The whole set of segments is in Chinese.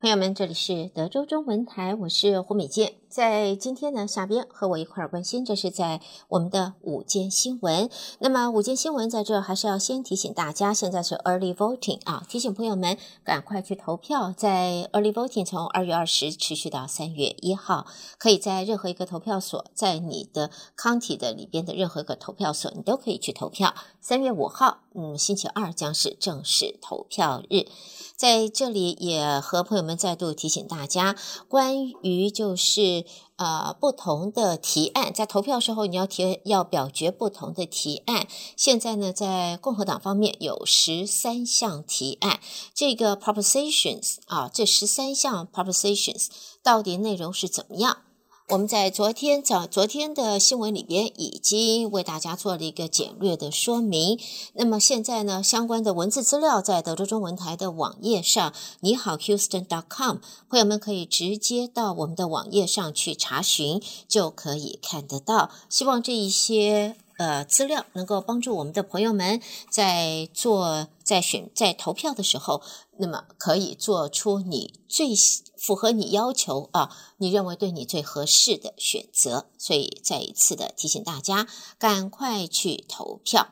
朋友们，这里是德州中文台，我是胡美健。在今天呢，下边和我一块儿关心，这是在我们的午间新闻。那么午间新闻在这还是要先提醒大家，现在是 early voting 啊，提醒朋友们赶快去投票。在 early voting 从二月二十持续到三月一号，可以在任何一个投票所，在你的 county 的里边的任何一个投票所，你都可以去投票。三月五号，嗯，星期二将是正式投票日。在这里也和朋友们再度提醒大家，关于就是呃不同的提案，在投票时候你要提要表决不同的提案。现在呢，在共和党方面有十三项提案，这个 propositions 啊，这十三项 propositions 到底内容是怎么样？我们在昨天早昨天的新闻里边已经为大家做了一个简略的说明。那么现在呢，相关的文字资料在德州中文台的网页上，你好 Houston.com，朋友们可以直接到我们的网页上去查询，就可以看得到。希望这一些呃资料能够帮助我们的朋友们在做在选在投票的时候，那么可以做出你最。符合你要求啊，你认为对你最合适的选择，所以再一次的提醒大家，赶快去投票。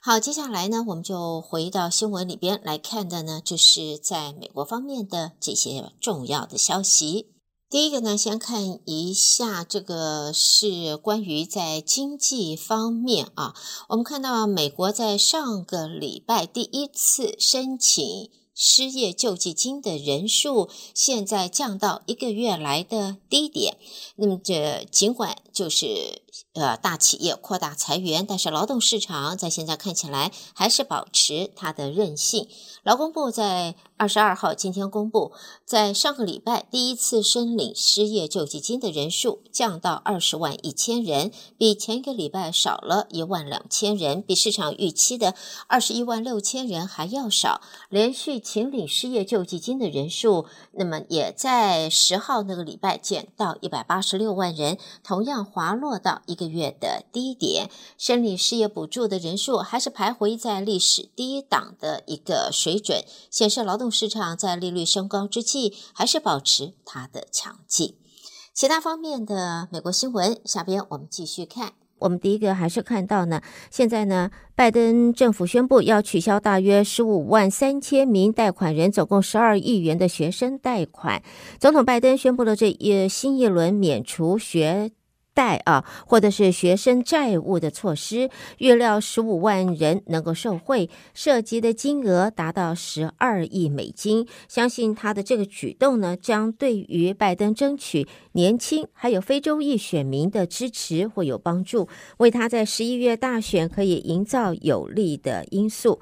好，接下来呢，我们就回到新闻里边来看的呢，就是在美国方面的这些重要的消息。第一个呢，先看一下这个是关于在经济方面啊，我们看到美国在上个礼拜第一次申请。失业救济金的人数现在降到一个月来的低点。那么，这尽管就是呃大企业扩大裁员，但是劳动市场在现在看起来还是保持它的韧性。劳工部在二十二号今天公布，在上个礼拜第一次申领失业救济金的人数降到二十万一千人，比前一个礼拜少了一万两千人，比市场预期的二十一万六千人还要少。连续请领失业救济金的人数，那么也在十号那个礼拜减到一百八十六万人，同样滑落到一个月的低点。申领失业补助的人数还是徘徊在历史低档的一个水准，显示劳动。市场在利率升高之际，还是保持它的强劲。其他方面的美国新闻，下边我们继续看。我们第一个还是看到呢，现在呢，拜登政府宣布要取消大约十五万三千名贷款人，总共十二亿元的学生贷款。总统拜登宣布了这一新一轮免除学贷啊，或者是学生债务的措施，预料十五万人能够受惠，涉及的金额达到十二亿美金。相信他的这个举动呢，将对于拜登争取年轻还有非洲裔选民的支持会有帮助，为他在十一月大选可以营造有利的因素。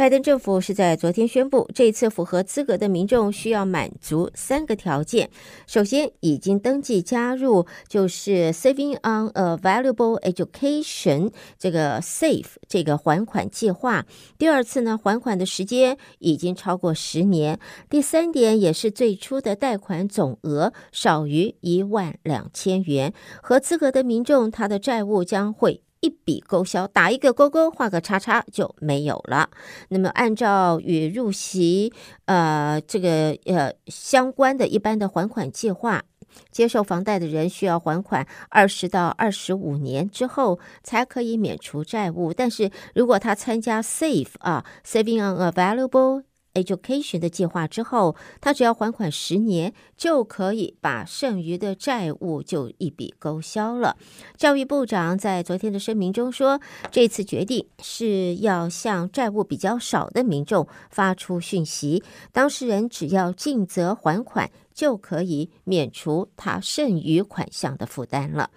拜登政府是在昨天宣布，这一次符合资格的民众需要满足三个条件：首先，已经登记加入就是 Saving on a Valuable Education 这个 SAVE 这个还款计划；第二次呢，还款的时间已经超过十年；第三点也是最初的贷款总额少于一万两千元。合资格的民众，他的债务将会。一笔勾销，打一个勾勾，画个叉叉就没有了。那么，按照与入息呃这个呃相关的一般的还款计划，接受房贷的人需要还款二十到二十五年之后才可以免除债务。但是如果他参加 SAVE 啊，Saving on a Valuable Education 的计划之后，他只要还款十年，就可以把剩余的债务就一笔勾销了。教育部长在昨天的声明中说，这次决定是要向债务比较少的民众发出讯息，当事人只要尽责还款，就可以免除他剩余款项的负担了。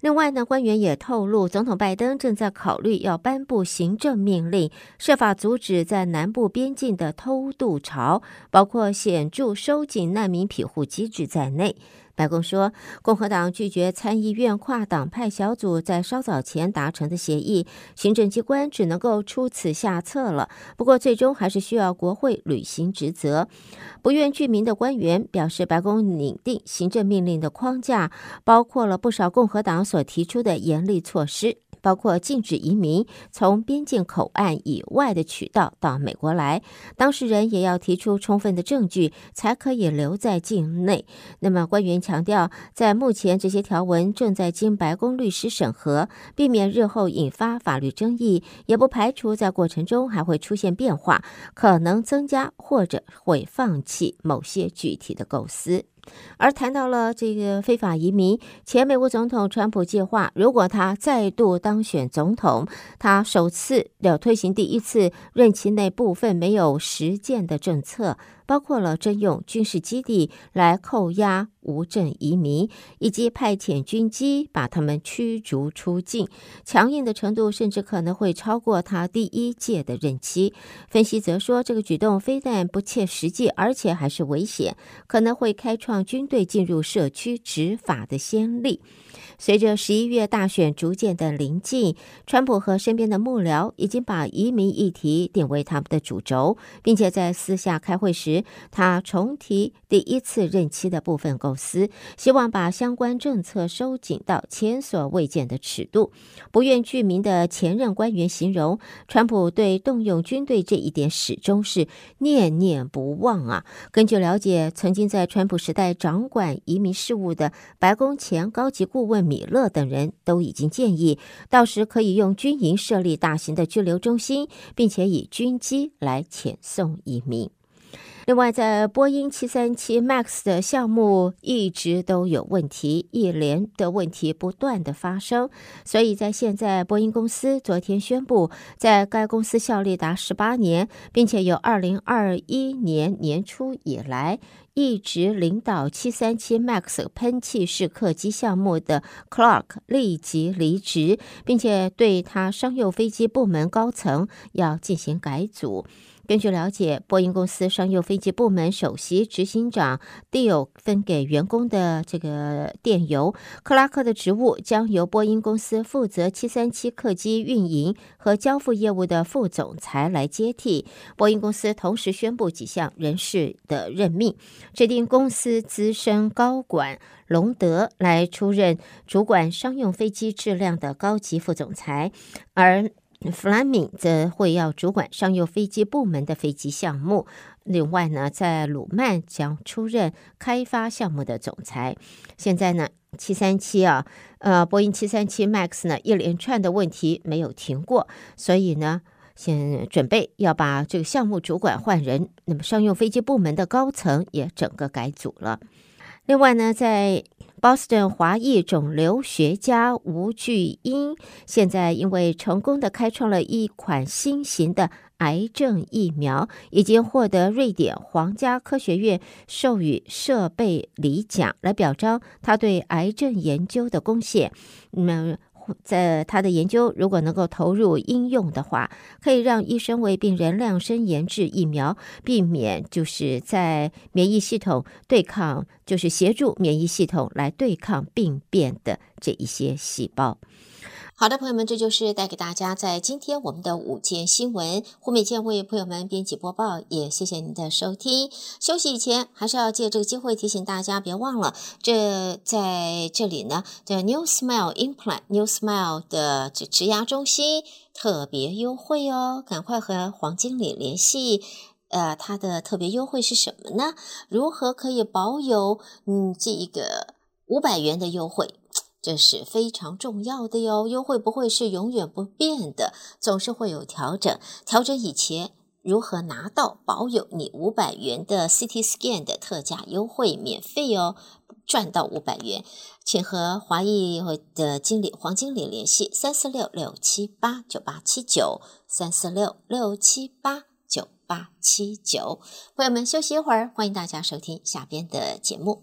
另外呢，官员也透露，总统拜登正在考虑要颁布行政命令，设法阻止在南部边境的偷渡潮，包括显著收紧难民庇护机制在内。白宫说，共和党拒绝参议院跨党派小组在稍早前达成的协议，行政机关只能够出此下策了。不过，最终还是需要国会履行职责。不愿具名的官员表示，白宫拟定行政命令的框架包括了不少共和党所提出的严厉措施。包括禁止移民从边境口岸以外的渠道到美国来，当事人也要提出充分的证据才可以留在境内。那么官员强调，在目前这些条文正在经白宫律师审核，避免日后引发法律争议，也不排除在过程中还会出现变化，可能增加或者会放弃某些具体的构思。而谈到了这个非法移民，前美国总统川普计划，如果他再度当选总统，他首次要推行第一次任期内部分没有实践的政策。包括了征用军事基地来扣押无证移民，以及派遣军机把他们驱逐出境，强硬的程度甚至可能会超过他第一届的任期。分析则说，这个举动非但不切实际，而且还是危险，可能会开创军队进入社区执法的先例。随着十一月大选逐渐的临近，川普和身边的幕僚已经把移民议题定为他们的主轴，并且在私下开会时，他重提第一次任期的部分构思，希望把相关政策收紧到前所未见的尺度。不愿具名的前任官员形容，川普对动用军队这一点始终是念念不忘啊。根据了解，曾经在川普时代掌管移民事务的白宫前高级顾问。米勒等人都已经建议，到时可以用军营设立大型的拘留中心，并且以军机来遣送移民。另外，在波音七三七 MAX 的项目一直都有问题，一连的问题不断的发生，所以在现在，波音公司昨天宣布，在该公司效力达十八年，并且由二零二一年年初以来一直领导七三七 MAX 喷气式客机项目的 Clark 立即离职，并且对他商用飞机部门高层要进行改组。根据了解，波音公司商用飞机部门首席执行长 Deal 分给员工的这个电邮，克拉克的职务将由波音公司负责737客机运营和交付业务的副总裁来接替。波音公司同时宣布几项人事的任命，指定公司资深高管隆德来出任主管商用飞机质量的高级副总裁，而。弗兰明则会要主管商用飞机部门的飞机项目。另外呢，在鲁曼将出任开发项目的总裁。现在呢，七三七啊，呃，波音七三七 MAX 呢，一连串的问题没有停过，所以呢，先准备要把这个项目主管换人。那么，商用飞机部门的高层也整个改组了。另外呢，在 Boston 华裔肿瘤学家吴巨英，现在因为成功的开创了一款新型的癌症疫苗，已经获得瑞典皇家科学院授予设备礼奖，来表彰他对癌症研究的贡献。那在他的研究，如果能够投入应用的话，可以让医生为病人量身研制疫苗，避免就是在免疫系统对抗，就是协助免疫系统来对抗病变的这一些细胞。好的，朋友们，这就是带给大家在今天我们的午间新闻。胡美健为朋友们编辑播报，也谢谢您的收听。休息以前，还是要借这个机会提醒大家，别忘了这在这里呢，这 New Smile Implant New Smile 的这植牙中心特别优惠哦，赶快和黄经理联系。呃，它的特别优惠是什么呢？如何可以保有嗯这一个五百元的优惠？这是非常重要的哟，优惠不会是永远不变的，总是会有调整。调整以前，如何拿到保有你五百元的 CT Scan 的特价优惠，免费哦，赚到五百元，请和华裔的经理黄经理联系，三四六六七八九八七九，三四六六七八九八七九。朋友们休息一会儿，欢迎大家收听下边的节目。